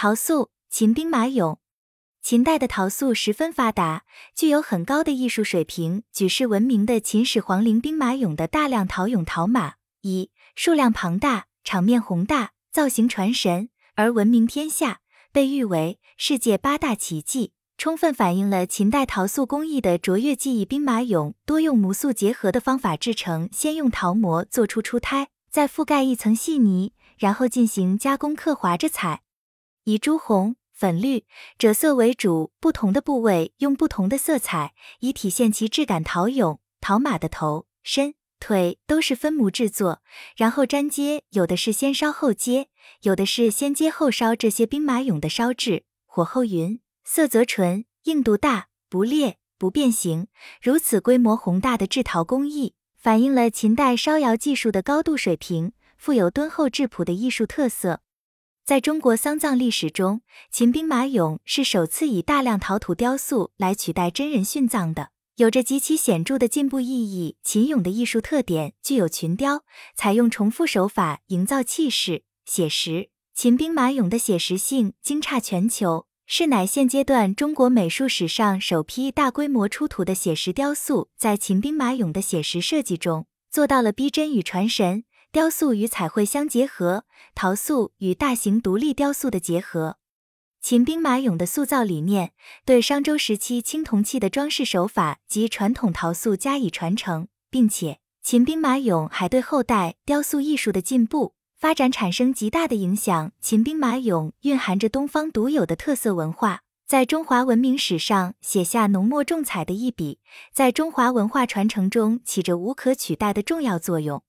陶塑，秦兵马俑。秦代的陶塑十分发达，具有很高的艺术水平。举世闻名的秦始皇陵兵马俑的大量陶俑陶马，以数量庞大、场面宏大、造型传神而闻名天下，被誉为世界八大奇迹，充分反映了秦代陶塑工艺的卓越技艺。兵马俑多用模塑结合的方法制成，先用陶模做出出胎，再覆盖一层细泥，然后进行加工刻划着彩，以朱红。粉绿、赭色为主，不同的部位用不同的色彩，以体现其质感。陶俑、陶马的头、身、腿都是分模制作，然后粘接，有的是先烧后接，有的是先接后烧。这些兵马俑的烧制，火候匀，色泽纯，硬度大，不裂不变形。如此规模宏大的制陶工艺，反映了秦代烧窑技术的高度水平，富有敦厚质朴的艺术特色。在中国丧葬历史中，秦兵马俑是首次以大量陶土雕塑来取代真人殉葬的，有着极其显著的进步意义。秦俑的艺术特点具有群雕，采用重复手法营造气势，写实。秦兵马俑的写实性惊诧全球，是乃现阶段中国美术史上首批大规模出土的写实雕塑。在秦兵马俑的写实设计中，做到了逼真与传神。雕塑与彩绘相结合，陶塑与大型独立雕塑的结合。秦兵马俑的塑造理念对商周时期青铜器的装饰手法及传统陶塑加以传承，并且秦兵马俑还对后代雕塑艺术的进步发展产生极大的影响。秦兵马俑蕴含着东方独有的特色文化，在中华文明史上写下浓墨重彩的一笔，在中华文化传承中起着无可取代的重要作用。